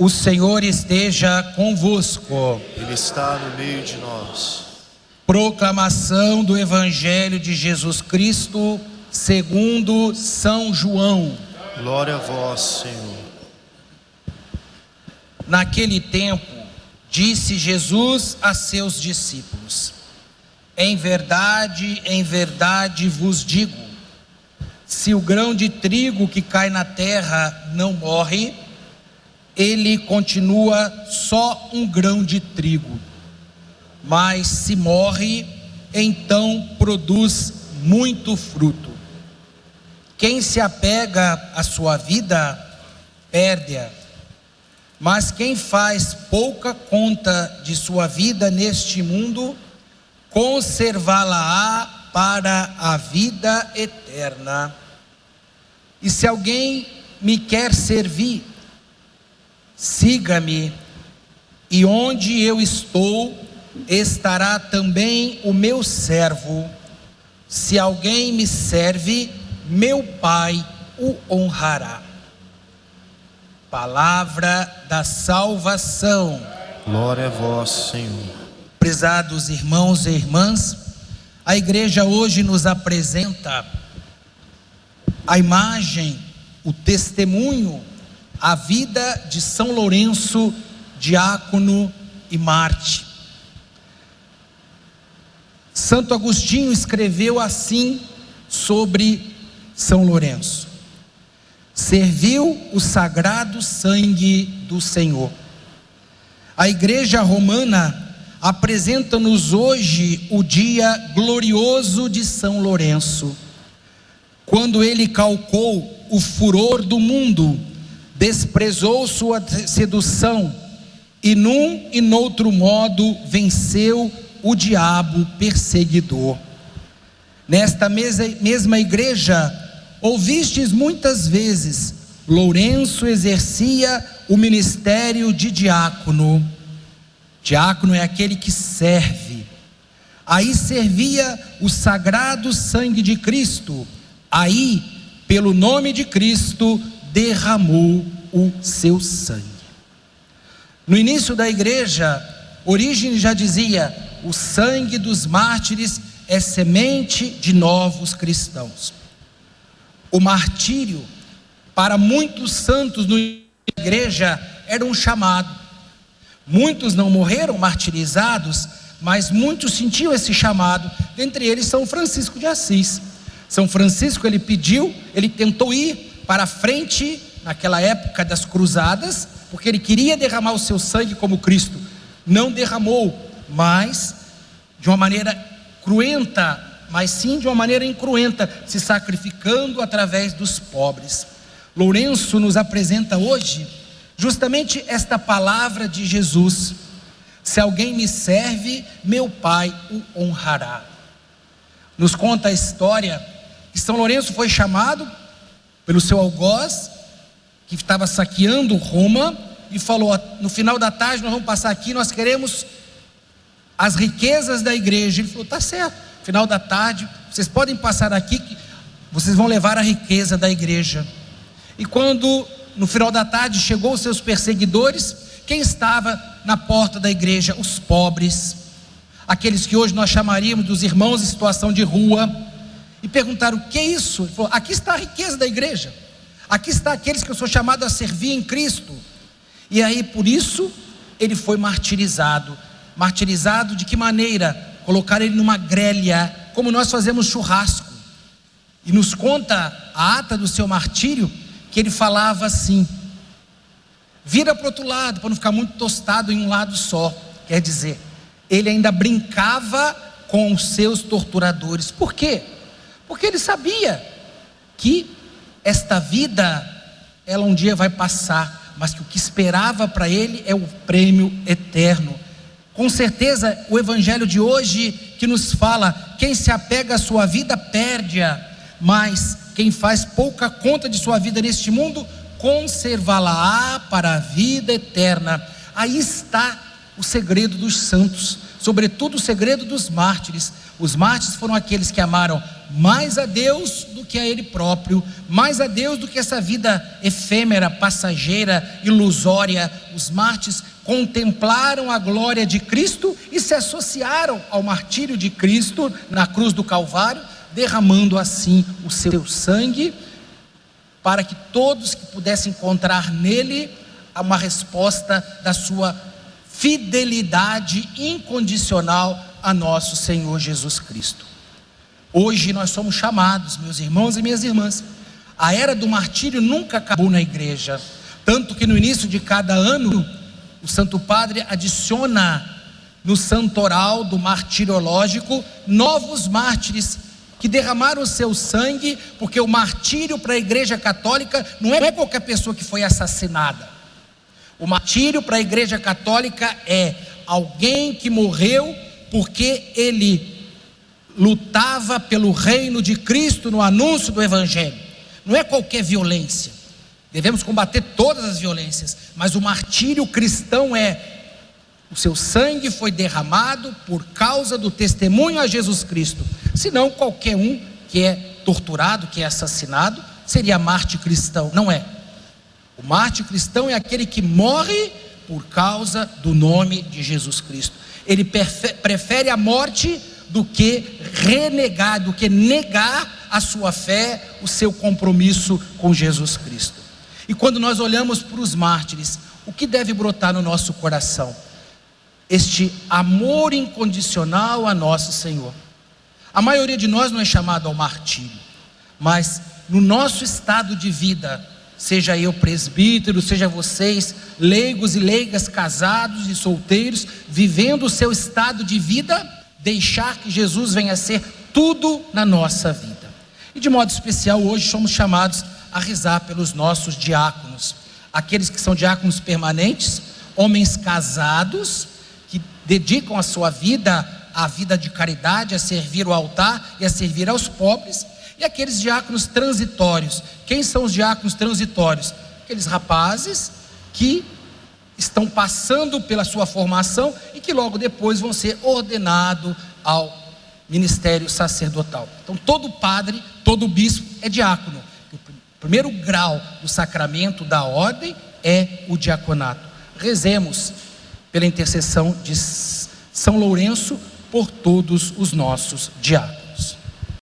O Senhor esteja convosco. Ele está no meio de nós. Proclamação do Evangelho de Jesus Cristo, segundo São João. Glória a vós, Senhor. Naquele tempo, disse Jesus a seus discípulos: Em verdade, em verdade vos digo, se o grão de trigo que cai na terra não morre, ele continua só um grão de trigo. Mas se morre, então produz muito fruto. Quem se apega à sua vida, perde-a. Mas quem faz pouca conta de sua vida neste mundo, conservá-la-á para a vida eterna. E se alguém me quer servir, Siga-me, e onde eu estou, estará também o meu servo. Se alguém me serve, meu Pai o honrará. Palavra da salvação. Glória a vós, Senhor. Prezados irmãos e irmãs, a igreja hoje nos apresenta a imagem, o testemunho a vida de São Lourenço, diácono e Marte. Santo Agostinho escreveu assim sobre São Lourenço: serviu o sagrado sangue do Senhor. A Igreja Romana apresenta-nos hoje o dia glorioso de São Lourenço, quando ele calcou o furor do mundo desprezou sua sedução e num e noutro modo venceu o diabo perseguidor. Nesta mesma igreja, ouvistes muitas vezes, Lourenço exercia o ministério de diácono. Diácono é aquele que serve. Aí servia o sagrado sangue de Cristo. Aí, pelo nome de Cristo, derramou o seu sangue. No início da igreja, Orígenes já dizia: o sangue dos mártires é semente de novos cristãos. O martírio, para muitos santos na igreja, era um chamado. Muitos não morreram martirizados, mas muitos sentiam esse chamado. Dentre eles, São Francisco de Assis. São Francisco, ele pediu, ele tentou ir para frente naquela época das cruzadas, porque ele queria derramar o seu sangue como Cristo. Não derramou, mas de uma maneira cruenta, mas sim de uma maneira incruenta, se sacrificando através dos pobres. Lourenço nos apresenta hoje justamente esta palavra de Jesus: Se alguém me serve, meu Pai o honrará. Nos conta a história que São Lourenço foi chamado pelo seu algoz, que estava saqueando Roma, e falou: no final da tarde nós vamos passar aqui, nós queremos as riquezas da igreja. Ele falou: tá certo, final da tarde, vocês podem passar aqui, vocês vão levar a riqueza da igreja. E quando no final da tarde chegou os seus perseguidores, quem estava na porta da igreja? Os pobres, aqueles que hoje nós chamaríamos dos irmãos em situação de rua e perguntaram: o que é isso? Ele falou: aqui está a riqueza da igreja, aqui está aqueles que eu sou chamado a servir em Cristo. E aí, por isso, ele foi martirizado. Martirizado de que maneira? Colocar ele numa grelha, como nós fazemos churrasco. E nos conta a ata do seu martírio que ele falava assim: vira para o outro lado, para não ficar muito tostado em um lado só. Quer dizer, ele ainda brincava com os seus torturadores. Por quê? Porque ele sabia que esta vida, ela um dia vai passar, mas que o que esperava para ele é o prêmio eterno. Com certeza, o evangelho de hoje que nos fala: quem se apega à sua vida perde-a, mas quem faz pouca conta de sua vida neste mundo, conservá-la-á para a vida eterna. Aí está o segredo dos santos, sobretudo o segredo dos mártires. Os mártires foram aqueles que amaram mais a Deus do que a Ele próprio, mais a Deus do que essa vida efêmera, passageira, ilusória. Os mártires contemplaram a glória de Cristo e se associaram ao martírio de Cristo na cruz do Calvário, derramando assim o seu sangue, para que todos que pudessem encontrar nele uma resposta da sua fidelidade incondicional a nosso Senhor Jesus Cristo. Hoje nós somos chamados, meus irmãos e minhas irmãs, a era do martírio nunca acabou na igreja, tanto que no início de cada ano o Santo Padre adiciona no santoral do martirológico novos mártires que derramaram o seu sangue, porque o martírio para a igreja católica não é qualquer pessoa que foi assassinada. O martírio para a Igreja Católica é alguém que morreu porque ele lutava pelo reino de Cristo no anúncio do Evangelho. Não é qualquer violência. Devemos combater todas as violências, mas o martírio cristão é o seu sangue foi derramado por causa do testemunho a Jesus Cristo. Senão, qualquer um que é torturado, que é assassinado, seria mártir cristão. Não é. O mártir cristão é aquele que morre por causa do nome de Jesus Cristo. Ele prefere a morte do que renegar, do que negar a sua fé, o seu compromisso com Jesus Cristo. E quando nós olhamos para os mártires, o que deve brotar no nosso coração? Este amor incondicional a nosso Senhor. A maioria de nós não é chamado ao martírio, mas no nosso estado de vida, seja eu presbítero, seja vocês, leigos e leigas, casados e solteiros, vivendo o seu estado de vida, deixar que Jesus venha a ser tudo na nossa vida. E de modo especial, hoje somos chamados a rezar pelos nossos diáconos, aqueles que são diáconos permanentes, homens casados, que dedicam a sua vida à vida de caridade, a servir o altar e a servir aos pobres e aqueles diáconos transitórios. Quem são os diáconos transitórios? Aqueles rapazes que estão passando pela sua formação e que logo depois vão ser ordenados ao ministério sacerdotal. Então, todo padre, todo bispo é diácono. O primeiro grau do sacramento da ordem é o diaconato. Rezemos pela intercessão de São Lourenço por todos os nossos diáconos.